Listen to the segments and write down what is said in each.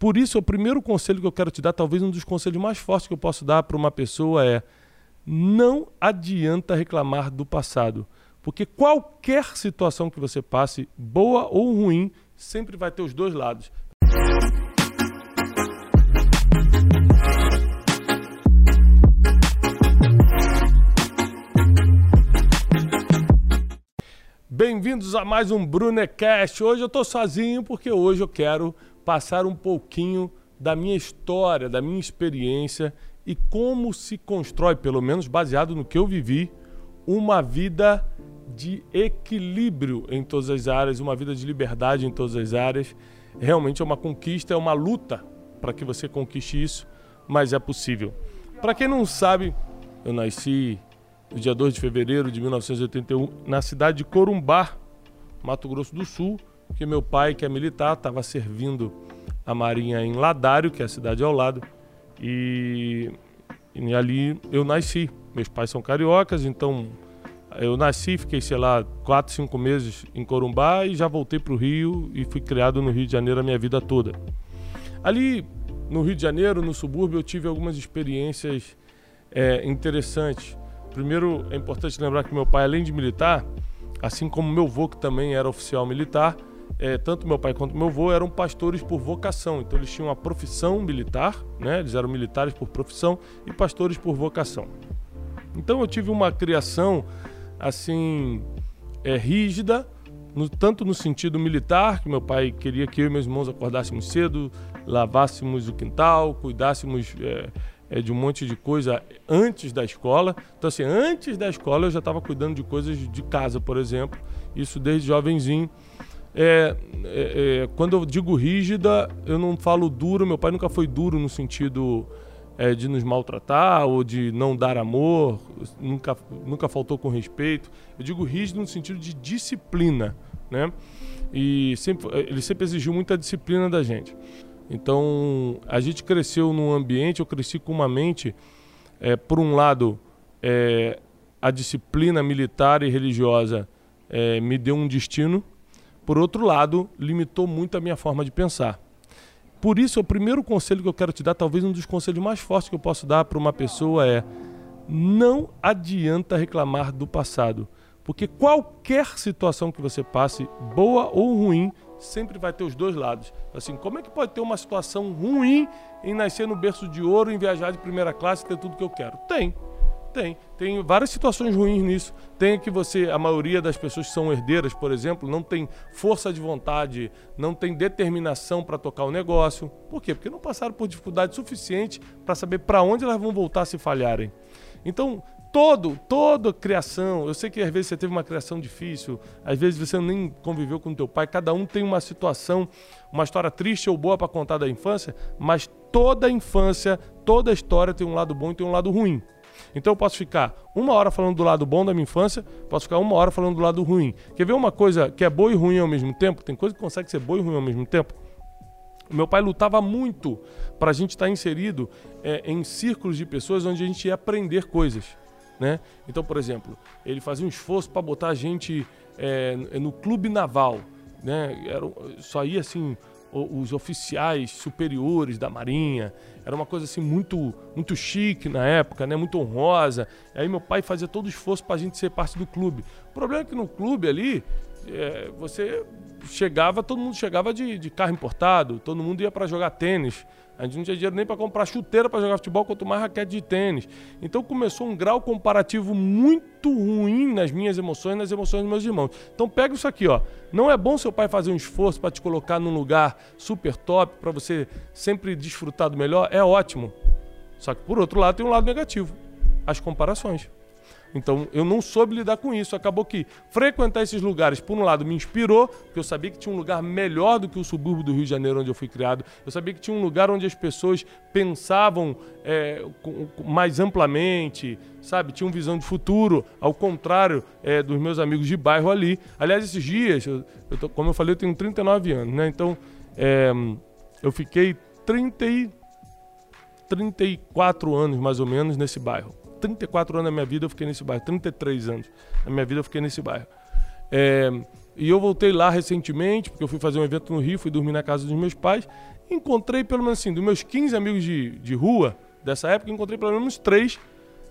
Por isso, o primeiro conselho que eu quero te dar, talvez um dos conselhos mais fortes que eu posso dar para uma pessoa é: não adianta reclamar do passado. Porque qualquer situação que você passe, boa ou ruim, sempre vai ter os dois lados. Bem-vindos a mais um Brunecast. Hoje eu estou sozinho porque hoje eu quero passar um pouquinho da minha história, da minha experiência e como se constrói, pelo menos baseado no que eu vivi, uma vida de equilíbrio em todas as áreas, uma vida de liberdade em todas as áreas. Realmente é uma conquista, é uma luta para que você conquiste isso, mas é possível. Para quem não sabe, eu nasci no dia 2 de fevereiro de 1981 na cidade de Corumbá, Mato Grosso do Sul, que meu pai, que é militar, estava servindo a Marinha em Ladário, que é a cidade ao lado, e, e ali eu nasci. Meus pais são cariocas, então eu nasci, fiquei, sei lá, quatro, cinco meses em Corumbá e já voltei para o Rio e fui criado no Rio de Janeiro a minha vida toda. Ali no Rio de Janeiro, no subúrbio, eu tive algumas experiências é, interessantes. Primeiro, é importante lembrar que meu pai, além de militar, assim como meu avô, que também era oficial militar, é, tanto meu pai quanto meu avô eram pastores por vocação. Então eles tinham uma profissão militar, né? Eles eram militares por profissão e pastores por vocação. Então eu tive uma criação assim é, rígida, no, tanto no sentido militar, que meu pai queria que eu e meus irmãos acordássemos cedo, lavássemos o quintal, cuidássemos é, é, de um monte de coisa antes da escola. Então, assim, antes da escola eu já estava cuidando de coisas de casa, por exemplo, isso desde jovenzinho. É, é, é, quando eu digo rígida, eu não falo duro, meu pai nunca foi duro no sentido é, de nos maltratar ou de não dar amor, nunca, nunca faltou com respeito. Eu digo rígido no sentido de disciplina, né? E sempre, ele sempre exigiu muita disciplina da gente. Então, a gente cresceu num ambiente, eu cresci com uma mente, é, por um lado, a disciplina militar e religiosa me deu um destino, por outro lado, limitou muito a minha forma de pensar. Por isso, o primeiro conselho que eu quero te dar, talvez um dos conselhos mais fortes que eu posso dar para uma pessoa é: não adianta reclamar do passado, porque qualquer situação que você passe, boa ou ruim, sempre vai ter os dois lados. Assim, como é que pode ter uma situação ruim em nascer no berço de ouro, em viajar de primeira classe e ter tudo que eu quero? Tem. Tem. Tem várias situações ruins nisso. Tem que você, a maioria das pessoas que são herdeiras, por exemplo, não tem força de vontade, não tem determinação para tocar o negócio. Por quê? Porque não passaram por dificuldade suficiente para saber para onde elas vão voltar se falharem. Então, todo, toda criação, eu sei que às vezes você teve uma criação difícil, às vezes você nem conviveu com teu pai, cada um tem uma situação, uma história triste ou boa para contar da infância, mas toda infância, toda história tem um lado bom e tem um lado ruim. Então eu posso ficar uma hora falando do lado bom da minha infância, posso ficar uma hora falando do lado ruim. Quer ver uma coisa que é boa e ruim ao mesmo tempo? Tem coisa que consegue ser boa e ruim ao mesmo tempo? O meu pai lutava muito para a gente estar tá inserido é, em círculos de pessoas onde a gente ia aprender coisas. Né? Então, por exemplo, ele fazia um esforço para botar a gente é, no clube naval. Né? Era, só ia assim os oficiais superiores da Marinha. Era uma coisa assim muito muito chique na época, né? Muito honrosa. E aí meu pai fazia todo o esforço para a gente ser parte do clube. O problema é que no clube ali é, você chegava, todo mundo chegava de, de carro importado, todo mundo ia para jogar tênis. A gente não tinha dinheiro nem para comprar chuteira para jogar futebol, quanto mais raquete de tênis. Então começou um grau comparativo muito ruim nas minhas emoções, nas emoções dos meus irmãos. Então pega isso aqui, ó. Não é bom seu pai fazer um esforço para te colocar num lugar super top, para você sempre desfrutar do melhor? É ótimo. Só que por outro lado tem um lado negativo, as comparações. Então eu não soube lidar com isso. Acabou que frequentar esses lugares, por um lado, me inspirou, porque eu sabia que tinha um lugar melhor do que o subúrbio do Rio de Janeiro, onde eu fui criado. Eu sabia que tinha um lugar onde as pessoas pensavam é, mais amplamente, sabe? Tinham visão de futuro, ao contrário é, dos meus amigos de bairro ali. Aliás, esses dias, eu, eu tô, como eu falei, eu tenho 39 anos, né? Então é, eu fiquei 30 e 34 anos mais ou menos nesse bairro. 34 anos da minha vida eu fiquei nesse bairro, 33 anos da minha vida eu fiquei nesse bairro. É, e eu voltei lá recentemente, porque eu fui fazer um evento no Rio, fui dormir na casa dos meus pais, encontrei pelo menos assim, dos meus 15 amigos de, de rua dessa época, encontrei pelo menos três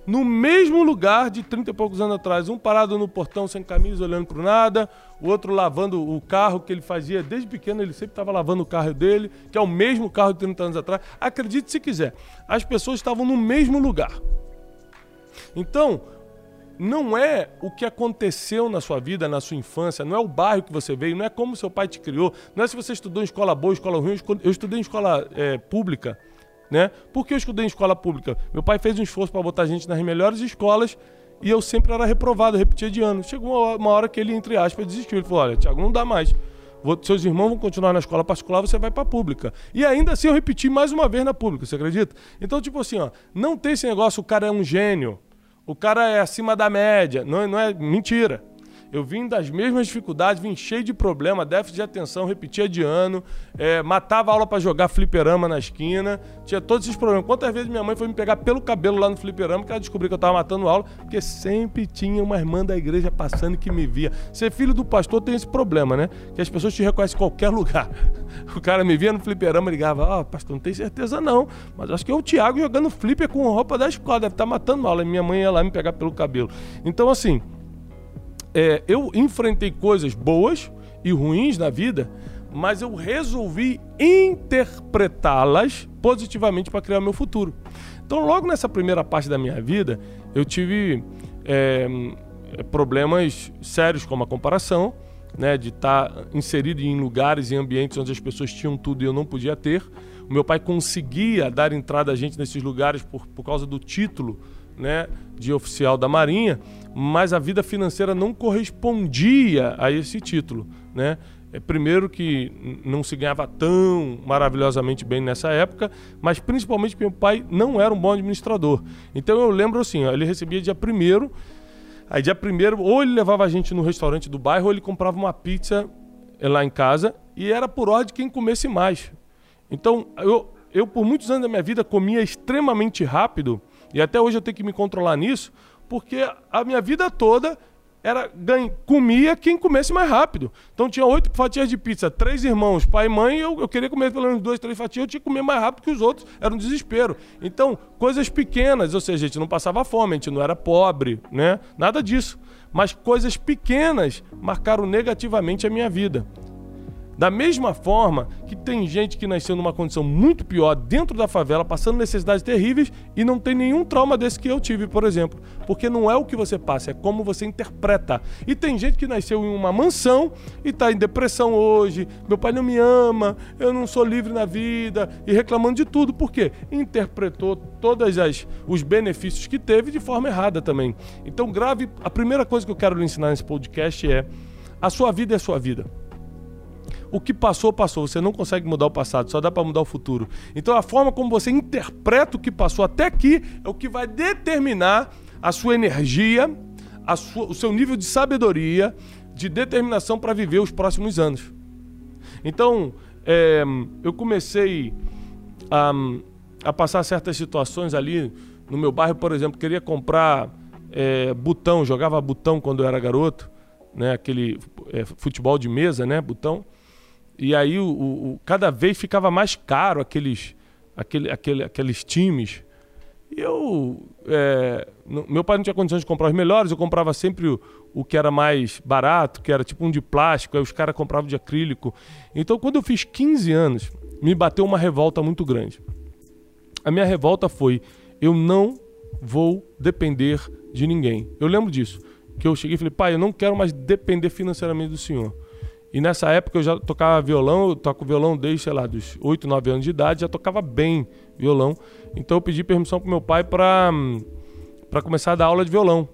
no mesmo lugar de 30 e poucos anos atrás. Um parado no portão sem camisa, olhando para nada, o outro lavando o carro que ele fazia desde pequeno, ele sempre estava lavando o carro dele, que é o mesmo carro de 30 anos atrás. Acredite se quiser, as pessoas estavam no mesmo lugar. Então, não é o que aconteceu na sua vida, na sua infância, não é o bairro que você veio, não é como seu pai te criou, não é se você estudou em escola boa, escola ruim. Eu estudei em escola é, pública né? Porque eu estudei em escola pública. Meu pai fez um esforço para botar a gente nas melhores escolas e eu sempre era reprovado, repetia de ano. Chegou uma hora que ele, entre aspas, desistiu. Ele falou: Olha, Tiago, não dá mais. Seus irmãos vão continuar na escola particular, você vai para pública. E ainda assim eu repeti mais uma vez na pública, você acredita? Então, tipo assim, ó, não tem esse negócio, o cara é um gênio, o cara é acima da média. Não, não é mentira. Eu vim das mesmas dificuldades, vim cheio de problema, déficit de atenção, repetia de ano, é, matava aula para jogar fliperama na esquina, tinha todos esses problemas. Quantas vezes minha mãe foi me pegar pelo cabelo lá no fliperama, que ela descobriu que eu estava matando aula, porque sempre tinha uma irmã da igreja passando que me via. Ser filho do pastor tem esse problema, né? Que as pessoas te reconhecem em qualquer lugar. O cara me via no fliperama ligava, ó, oh, pastor, não tem certeza não, mas acho que é o Thiago jogando flipper com roupa da escola, deve estar tá matando aula. E minha mãe ia lá me pegar pelo cabelo. Então, assim, é, eu enfrentei coisas boas e ruins na vida, mas eu resolvi interpretá-las positivamente para criar meu futuro. Então, logo nessa primeira parte da minha vida, eu tive é, problemas sérios como a comparação, né, de estar tá inserido em lugares e ambientes onde as pessoas tinham tudo e eu não podia ter. O meu pai conseguia dar entrada a gente nesses lugares por, por causa do título né, de oficial da Marinha, mas a vida financeira não correspondia a esse título. Né? É, primeiro que não se ganhava tão maravilhosamente bem nessa época, mas principalmente meu pai não era um bom administrador. Então eu lembro assim, ó, ele recebia dia primeiro, aí dia primeiro ou ele levava a gente no restaurante do bairro ou ele comprava uma pizza eh, lá em casa e era por ordem de quem comesse mais. Então eu, eu por muitos anos da minha vida comia extremamente rápido e até hoje eu tenho que me controlar nisso, porque a minha vida toda era ganha, comia quem comesse mais rápido. Então tinha oito fatias de pizza, três irmãos, pai e mãe, eu, eu queria comer pelo menos duas, três fatias, eu tinha que comer mais rápido que os outros, era um desespero. Então, coisas pequenas, ou seja, a gente não passava fome, a gente não era pobre, né? Nada disso. Mas coisas pequenas marcaram negativamente a minha vida. Da mesma forma que tem gente que nasceu numa condição muito pior dentro da favela, passando necessidades terríveis e não tem nenhum trauma desse que eu tive, por exemplo. Porque não é o que você passa, é como você interpreta. E tem gente que nasceu em uma mansão e está em depressão hoje, meu pai não me ama, eu não sou livre na vida e reclamando de tudo. Por quê? Interpretou todos os benefícios que teve de forma errada também. Então, grave, a primeira coisa que eu quero lhe ensinar nesse podcast é: a sua vida é a sua vida. O que passou, passou. Você não consegue mudar o passado, só dá para mudar o futuro. Então a forma como você interpreta o que passou até aqui é o que vai determinar a sua energia, a sua, o seu nível de sabedoria, de determinação para viver os próximos anos. Então, é, eu comecei a, a, passar certas situações ali no meu bairro, por exemplo, queria comprar é, botão, jogava botão quando eu era garoto, né? Aquele é, futebol de mesa, né? Botão. E aí o, o, cada vez ficava mais caro aqueles, aquele, aquele, aqueles times. E eu. É, meu pai não tinha condições de comprar os melhores, eu comprava sempre o, o que era mais barato, que era tipo um de plástico, aí os caras compravam de acrílico. Então, quando eu fiz 15 anos, me bateu uma revolta muito grande. A minha revolta foi: eu não vou depender de ninguém. Eu lembro disso. Que eu cheguei e falei, pai, eu não quero mais depender financeiramente do senhor. E nessa época eu já tocava violão, eu toco violão desde, sei lá, dos 8, 9 anos de idade, já tocava bem violão. Então eu pedi permissão pro meu pai para para começar a dar aula de violão,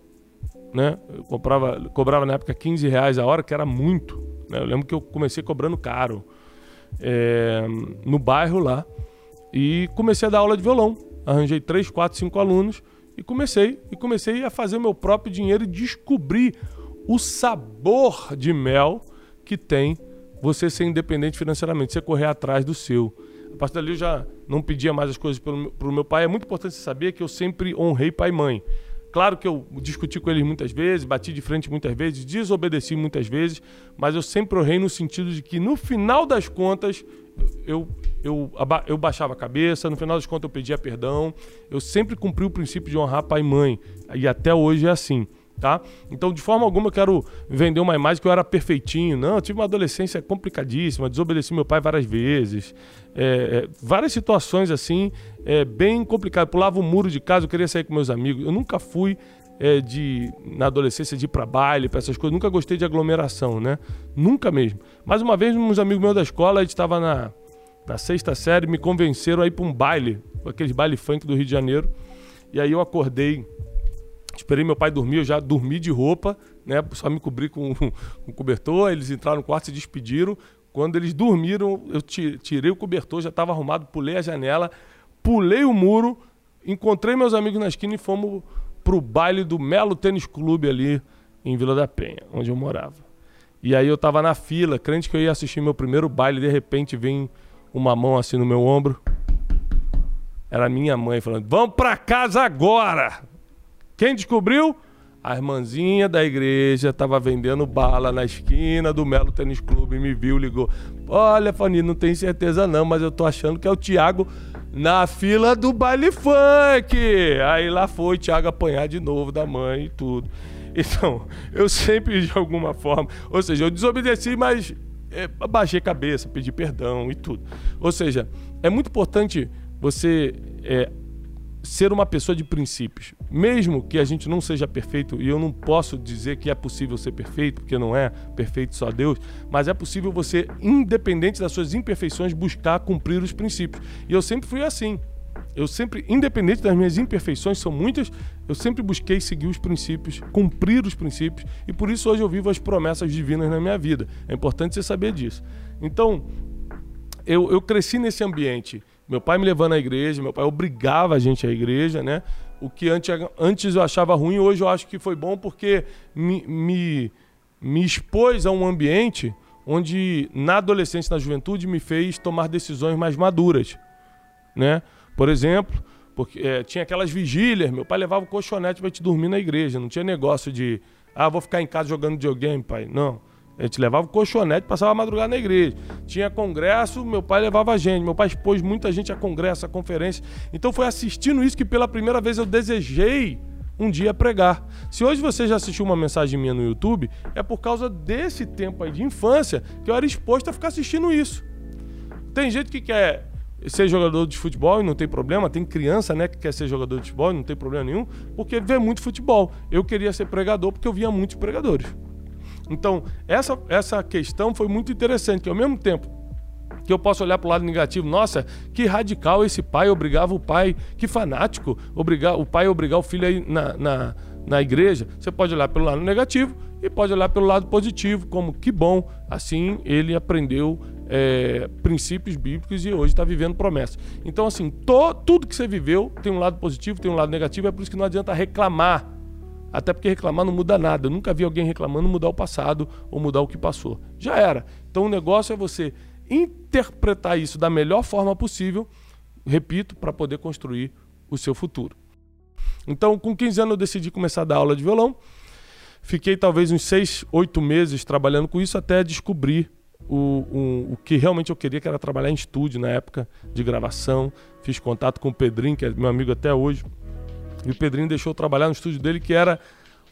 né? Eu comprava, cobrava na época 15 reais a hora, que era muito. Né? Eu lembro que eu comecei cobrando caro é, no bairro lá e comecei a dar aula de violão. Arranjei 3, 4, 5 alunos e comecei e comecei a fazer meu próprio dinheiro e descobrir o sabor de mel que tem você ser independente financeiramente, você correr atrás do seu. A partir dali eu já não pedia mais as coisas para o meu pai. É muito importante saber que eu sempre honrei pai e mãe. Claro que eu discuti com eles muitas vezes, bati de frente muitas vezes, desobedeci muitas vezes, mas eu sempre honrei no sentido de que no final das contas eu, eu, eu baixava a cabeça, no final das contas eu pedia perdão. Eu sempre cumpri o princípio de honrar pai e mãe. E até hoje é assim tá? Então, de forma alguma, eu quero vender uma imagem que eu era perfeitinho. Não, eu tive uma adolescência complicadíssima, desobedeci meu pai várias vezes. É, é, várias situações assim, é, bem complicadas. Pulava o um muro de casa, eu queria sair com meus amigos. Eu nunca fui é, de, na adolescência, de ir para baile, para essas coisas. Nunca gostei de aglomeração, né? Nunca mesmo. Mas uma vez, uns amigos meus da escola, a gente estava na, na sexta série, me convenceram a ir para um baile, aqueles baile funk do Rio de Janeiro. E aí eu acordei Esperei meu pai dormir, eu já dormi de roupa, né? Só me cobri com um cobertor. Eles entraram no quarto, se despediram. Quando eles dormiram, eu tirei o cobertor, já estava arrumado, pulei a janela, pulei o muro, encontrei meus amigos na esquina e fomos pro baile do Melo Tênis Clube ali em Vila da Penha, onde eu morava. E aí eu tava na fila, crente que eu ia assistir meu primeiro baile, de repente vem uma mão assim no meu ombro. Era minha mãe falando: "Vamos para casa agora". Quem descobriu? A irmãzinha da igreja estava vendendo bala na esquina do Melo Tênis Clube, me viu, ligou. Olha, Fanny, não tenho certeza não, mas eu tô achando que é o Thiago na fila do baile funk. Aí lá foi o Thiago apanhar de novo da mãe e tudo. Então, eu sempre, de alguma forma, ou seja, eu desobedeci, mas é, baixei cabeça, pedi perdão e tudo. Ou seja, é muito importante você é, ser uma pessoa de princípios. Mesmo que a gente não seja perfeito, e eu não posso dizer que é possível ser perfeito, porque não é perfeito só Deus, mas é possível você, independente das suas imperfeições, buscar cumprir os princípios. E eu sempre fui assim. Eu sempre, independente das minhas imperfeições, são muitas, eu sempre busquei seguir os princípios, cumprir os princípios, e por isso hoje eu vivo as promessas divinas na minha vida. É importante você saber disso. Então, eu, eu cresci nesse ambiente meu pai me levando à igreja, meu pai obrigava a gente à igreja, né? O que antes, eu achava ruim, hoje eu acho que foi bom porque me, me, me expôs a um ambiente onde, na adolescência, na juventude, me fez tomar decisões mais maduras, né? Por exemplo, porque é, tinha aquelas vigílias, meu pai levava o colchonete para te dormir na igreja, não tinha negócio de, ah, vou ficar em casa jogando videogame, pai. Não. A gente levava o colchonete, passava a madrugada na igreja. Tinha congresso, meu pai levava a gente. Meu pai expôs muita gente a congresso, a conferência. Então foi assistindo isso que pela primeira vez eu desejei um dia pregar. Se hoje você já assistiu uma mensagem minha no YouTube, é por causa desse tempo aí de infância que eu era exposto a ficar assistindo isso. Tem gente que quer ser jogador de futebol e não tem problema, tem criança, né, que quer ser jogador de futebol e não tem problema nenhum, porque vê muito futebol. Eu queria ser pregador porque eu via muitos pregadores. Então, essa, essa questão foi muito interessante, que ao mesmo tempo que eu posso olhar para o lado negativo, nossa, que radical esse pai, obrigava o pai, que fanático, obrigar, o pai obrigar o filho aí na, na, na igreja. Você pode olhar pelo lado negativo e pode olhar pelo lado positivo, como que bom, assim ele aprendeu é, princípios bíblicos e hoje está vivendo promessas. Então, assim, to, tudo que você viveu tem um lado positivo, tem um lado negativo, é por isso que não adianta reclamar até porque reclamar não muda nada. Eu nunca vi alguém reclamando mudar o passado ou mudar o que passou. Já era. Então o negócio é você interpretar isso da melhor forma possível, repito, para poder construir o seu futuro. Então, com 15 anos, eu decidi começar a dar aula de violão. Fiquei talvez uns 6, 8 meses trabalhando com isso até descobrir o, o, que realmente eu queria, que era trabalhar em estúdio na época de gravação. Fiz contato com o Pedrinho, que é meu amigo até hoje e o Pedrinho deixou trabalhar no estúdio dele, que era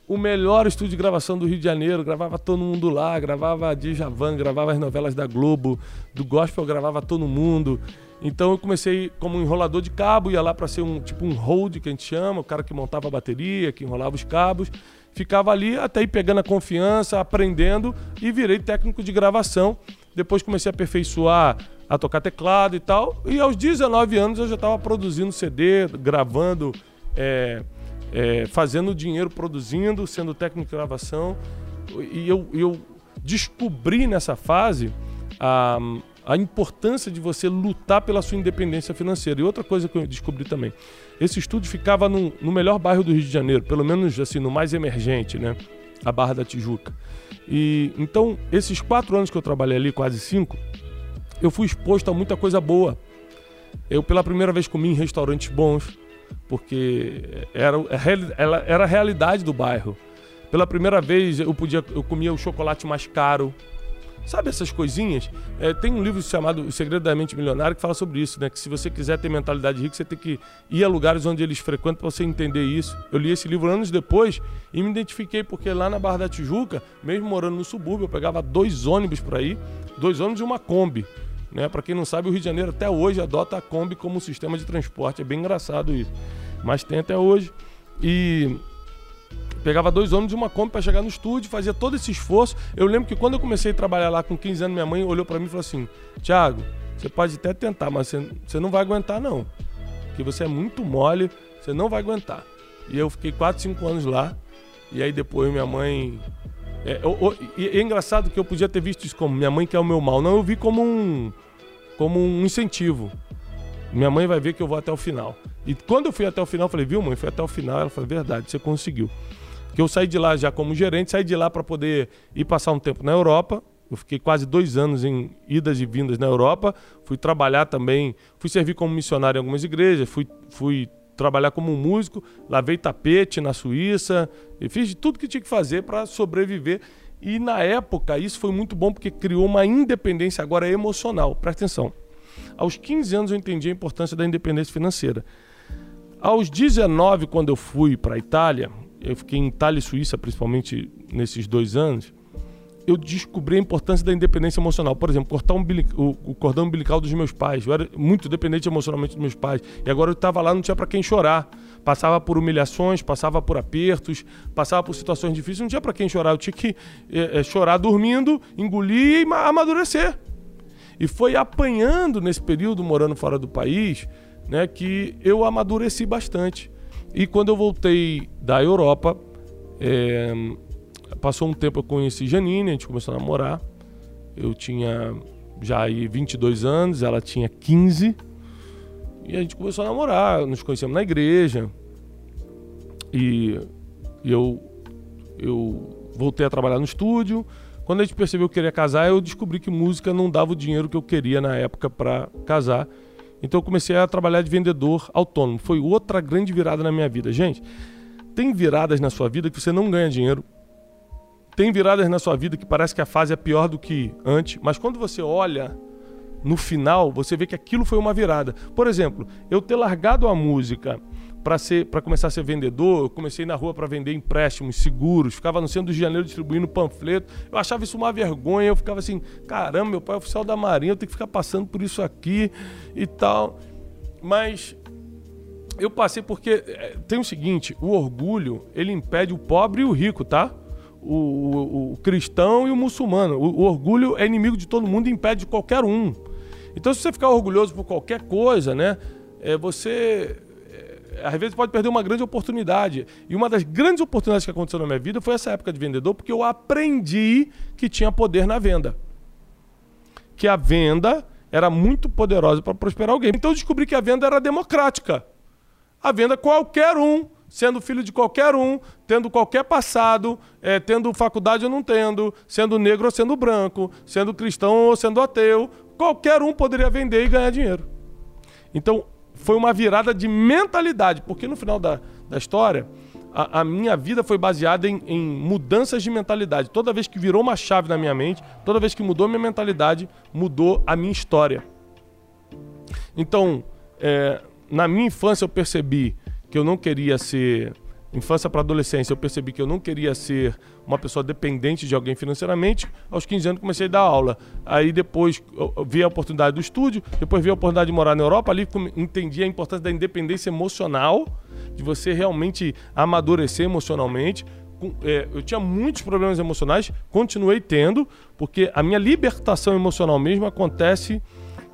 o melhor estúdio de gravação do Rio de Janeiro. Gravava todo mundo lá, gravava Djavan, gravava as novelas da Globo, do gospel gravava todo mundo. Então eu comecei como enrolador de cabo, ia lá para ser um tipo um hold que a gente chama, o cara que montava a bateria, que enrolava os cabos. Ficava ali até ir pegando a confiança, aprendendo e virei técnico de gravação. Depois comecei a aperfeiçoar a tocar teclado e tal. E aos 19 anos eu já estava produzindo CD, gravando é, é, fazendo dinheiro, produzindo, sendo técnico de gravação. E eu, eu descobri nessa fase a, a importância de você lutar pela sua independência financeira. E outra coisa que eu descobri também, esse estúdio ficava no, no melhor bairro do Rio de Janeiro, pelo menos assim, no mais emergente, né? A Barra da Tijuca. E então, esses quatro anos que eu trabalhei ali, quase cinco, eu fui exposto a muita coisa boa. Eu, pela primeira vez, comi em restaurantes bons porque era, era a realidade do bairro. Pela primeira vez eu podia, eu comia o chocolate mais caro, Sabe essas coisinhas? É, tem um livro chamado O Segredo da Mente Milionária que fala sobre isso, né? Que se você quiser ter mentalidade rica, você tem que ir a lugares onde eles frequentam para você entender isso. Eu li esse livro anos depois e me identifiquei porque lá na Barra da Tijuca, mesmo morando no subúrbio, eu pegava dois ônibus para ir, dois ônibus e uma Kombi. Né? Para quem não sabe, o Rio de Janeiro até hoje adota a Kombi como sistema de transporte. É bem engraçado isso. Mas tem até hoje. E Pegava dois ônibus e uma Kombi para chegar no estúdio, fazia todo esse esforço. Eu lembro que quando eu comecei a trabalhar lá com 15 anos, minha mãe olhou para mim e falou assim: Tiago, você pode até tentar, mas você, não vai aguentar, não. Porque você é muito mole, você não vai aguentar. E eu fiquei 4, 5 anos lá. E aí depois minha mãe. É, eu, eu, é engraçado que eu podia ter visto isso como minha mãe quer o meu mal. Não, eu vi como um, como um incentivo. Minha mãe vai ver que eu vou até o final. E quando eu fui até o final, eu falei, viu, mãe, foi até o final. Ela falou, verdade, você conseguiu que eu saí de lá já como gerente, saí de lá para poder ir passar um tempo na Europa. Eu fiquei quase dois anos em idas e vindas na Europa. Fui trabalhar também, fui servir como missionário em algumas igrejas, fui, fui trabalhar como músico, lavei tapete na Suíça, e fiz tudo que tinha que fazer para sobreviver. E na época isso foi muito bom porque criou uma independência agora emocional. Presta atenção. Aos 15 anos eu entendi a importância da independência financeira. Aos 19, quando eu fui para a Itália, eu fiquei em Itália e Suíça, principalmente nesses dois anos, eu descobri a importância da independência emocional. Por exemplo, cortar o, o, cordão umbilical dos meus pais. Eu era muito dependente emocionalmente dos meus pais. E agora eu estava lá, não tinha para quem chorar. Passava por humilhações, passava por apertos, passava por situações difíceis, não tinha para quem chorar. Eu tinha que é, é, chorar dormindo, engolir e amadurecer. E foi apanhando nesse período, morando fora do país, né, que eu amadureci bastante. E quando eu voltei da Europa, é, passou um tempo eu conheci Janine, a gente começou a namorar. Eu tinha já aí 22 anos, ela tinha 15. E a gente começou a namorar, nos conhecemos na igreja. E, e eu, eu voltei a trabalhar no estúdio. Quando a gente percebeu que queria casar, eu descobri que música não dava o dinheiro que eu queria na época para casar. Então eu comecei a trabalhar de vendedor autônomo. Foi outra grande virada na minha vida. Gente, tem viradas na sua vida que você não ganha dinheiro. Tem viradas na sua vida que parece que a fase é pior do que antes, mas quando você olha no final, você vê que aquilo foi uma virada. Por exemplo, eu ter largado a música para ser para começar a ser vendedor, eu comecei na rua para vender empréstimos, seguros, ficava no centro do Janeiro distribuindo panfleto. Eu achava isso uma vergonha, eu ficava assim, caramba, meu pai é oficial da Marinha, eu tenho que ficar passando por isso aqui e tal. Mas eu passei porque é, tem o seguinte, o orgulho, ele impede o pobre e o rico, tá? O, o, o cristão e o muçulmano. O, o orgulho é inimigo de todo mundo e impede qualquer um. Então, se você ficar orgulhoso por qualquer coisa, né? É, você às vezes pode perder uma grande oportunidade. E uma das grandes oportunidades que aconteceu na minha vida foi essa época de vendedor, porque eu aprendi que tinha poder na venda. Que a venda era muito poderosa para prosperar alguém. Então eu descobri que a venda era democrática. A venda qualquer um, sendo filho de qualquer um, tendo qualquer passado, é, tendo faculdade ou não tendo, sendo negro ou sendo branco, sendo cristão ou sendo ateu, qualquer um poderia vender e ganhar dinheiro. Então foi uma virada de mentalidade, porque no final da, da história, a, a minha vida foi baseada em, em, mudanças de mentalidade. Toda vez que virou uma chave na minha mente, toda vez que mudou minha mentalidade, mudou a minha história. Então, é, na minha infância eu percebi que eu não queria ser infância para adolescência, eu percebi que eu não queria ser uma pessoa dependente de alguém financeiramente. Aos 15 anos comecei a dar aula. Aí depois vi a oportunidade do estúdio, depois vi a oportunidade de morar na Europa. Ali entendi a importância da independência emocional, de você realmente amadurecer emocionalmente. É, eu tinha muitos problemas emocionais, continuei tendo, porque a minha libertação emocional mesmo acontece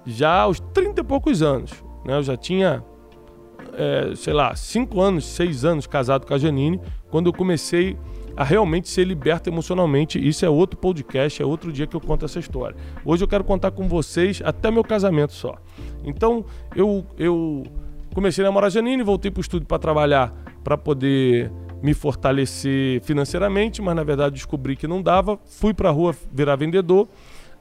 já aos 30 e poucos anos. Né? Eu já tinha é, sei lá, cinco anos, seis anos casado com a Janine, quando eu comecei a realmente ser liberto emocionalmente. Isso é outro podcast, é outro dia que eu conto essa história. Hoje eu quero contar com vocês até meu casamento só. Então, eu, eu comecei a namorar a Janine, voltei para o estúdio para trabalhar, para poder me fortalecer financeiramente, mas na verdade descobri que não dava. Fui para a rua virar vendedor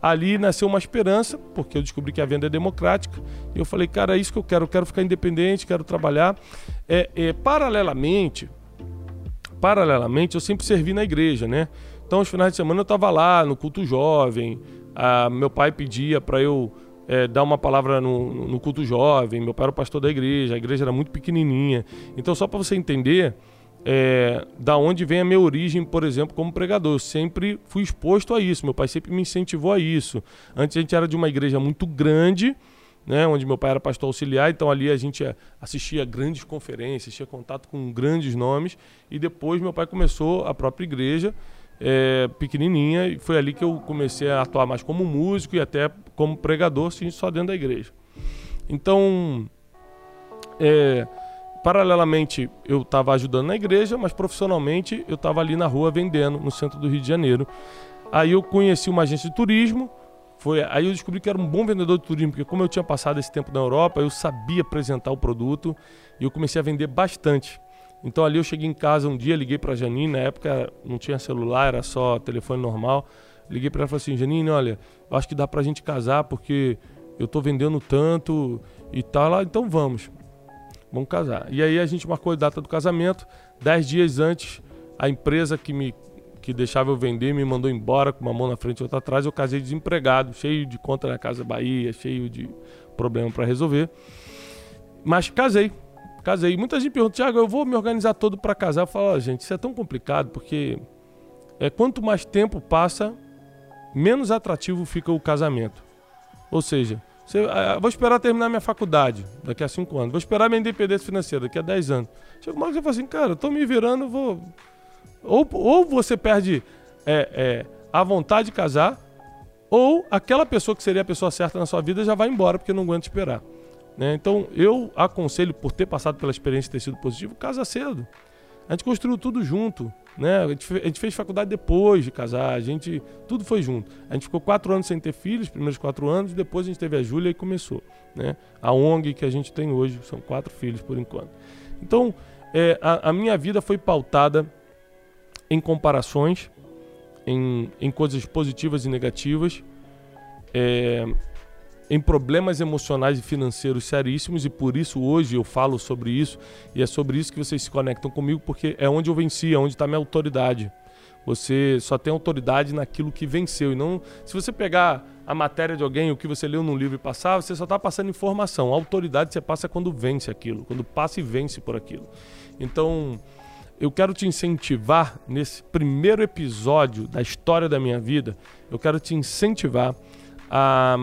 ali nasceu uma esperança, porque eu descobri que a venda é democrática. E eu falei, cara, é isso que eu quero, eu quero ficar independente, quero trabalhar. É, é, paralelamente, paralelamente, eu sempre servi na igreja, né? Então, aos finais de semana eu estava lá no culto jovem, Ah, meu pai pedia para eu é, dar uma palavra no, no, culto jovem. Meu pai era o pastor da igreja, a igreja era muito pequenininha. Então, só para você entender é, da onde vem a minha origem, por exemplo, como pregador. Eu sempre fui exposto a isso. Meu pai sempre me incentivou a isso. Antes a gente era de uma igreja muito grande né, onde meu pai era pastor auxiliar, então ali a gente assistia grandes conferências, tinha contato com grandes nomes, e depois meu pai começou a própria igreja, é, pequenininha, e foi ali que eu comecei a atuar mais como músico e até como pregador, sim, só dentro da igreja. Então, é, paralelamente, eu estava ajudando na igreja, mas profissionalmente eu estava ali na rua vendendo, no centro do Rio de Janeiro. Aí eu conheci uma agência de turismo, foi aí eu descobri que era um bom vendedor de turismo, porque como eu tinha passado esse tempo na Europa, eu sabia apresentar o produto e eu comecei a vender bastante. Então ali eu cheguei em casa um dia, liguei para a Janine, na época não tinha celular, era só telefone normal. Liguei para ela e falei assim: "Janine, olha, acho que dá para a gente casar porque eu estou vendendo tanto e tal, lá, então vamos. Vamos casar". E aí a gente marcou a data do casamento. Dez dias antes, a empresa que me que deixava eu vender, me mandou embora com uma mão na frente e outra atrás. Eu casei desempregado, cheio de conta na Casa Bahia, cheio de problema para resolver. Mas casei, casei. Muita gente pergunta, Tiago, eu vou me organizar todo para casar. Eu falo, gente, isso é tão complicado porque é, quanto mais tempo passa, menos atrativo fica o casamento. Ou seja, você, ah, vou esperar terminar minha faculdade daqui a cinco anos, vou esperar minha independência financeira daqui a dez anos. Chega uma hora que você fala assim, cara, eu tô me virando, vou ou, ou você perde é, é, a vontade de casar, ou aquela pessoa que seria a pessoa certa na sua vida já vai embora porque não aguenta esperar. Né? Então eu aconselho, por ter passado pela experiência e ter sido positivo, casa cedo. A gente construiu tudo junto. Né? A, gente a gente fez faculdade depois de casar, a gente. Tudo foi junto. A gente ficou quatro anos sem ter filhos, primeiros quatro anos, depois a gente teve a Júlia e começou. Né? A ONG que a gente tem hoje são quatro filhos por enquanto. Então, é, a, a minha vida foi pautada em comparações, em, em coisas positivas e negativas, é, em problemas emocionais e financeiros seríssimos, e por isso hoje eu falo sobre isso, e é sobre isso que vocês se conectam comigo, porque é onde eu venci, é onde está minha autoridade. Você só tem autoridade naquilo que venceu. E não. Se você pegar a matéria de alguém, o que você leu num livro e passar, você só está passando informação. A autoridade você passa quando vence aquilo, quando passa e vence por aquilo. Então, eu quero te incentivar nesse primeiro episódio da história da minha vida. Eu quero te incentivar a,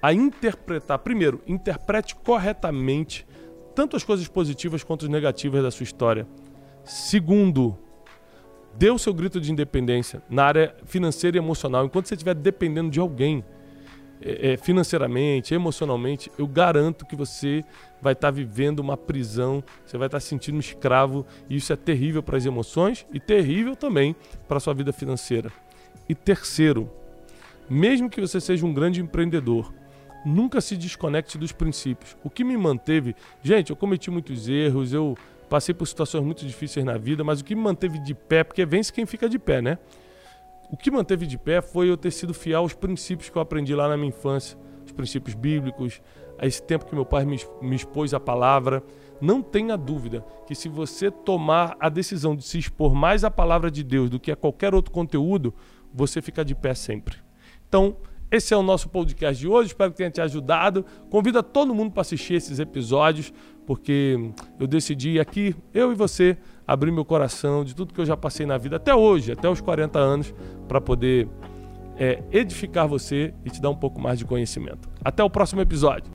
a interpretar. Primeiro, interprete corretamente tanto as coisas positivas quanto as negativas da sua história. Segundo, dê o seu grito de independência na área financeira e emocional. Enquanto você estiver dependendo de alguém, é, é, financeiramente, emocionalmente, eu garanto que você vai estar tá vivendo uma prisão, você vai estar tá se sentindo um escravo, e isso é terrível para as emoções e terrível também para a sua vida financeira. E terceiro, mesmo que você seja um grande empreendedor, nunca se desconecte dos princípios. O que me manteve, gente, eu cometi muitos erros, eu passei por situações muito difíceis na vida, mas o que me manteve de pé, porque vence quem fica de pé, né? O que manteve de pé foi eu ter sido fiel aos princípios que eu aprendi lá na minha infância, os princípios bíblicos, a esse tempo que meu pai me, expôs a palavra. Não tenha dúvida que se você tomar a decisão de se expor mais à palavra de Deus do que a qualquer outro conteúdo, você fica de pé sempre. Então, esse é o nosso podcast de hoje. Espero que tenha te ajudado. Convido todo mundo para assistir esses episódios, porque eu decidi aqui, eu e você, abrir meu coração de tudo que eu já passei na vida até hoje, até os 40 anos, para poder é, edificar você e te dar um pouco mais de conhecimento. Até o próximo episódio.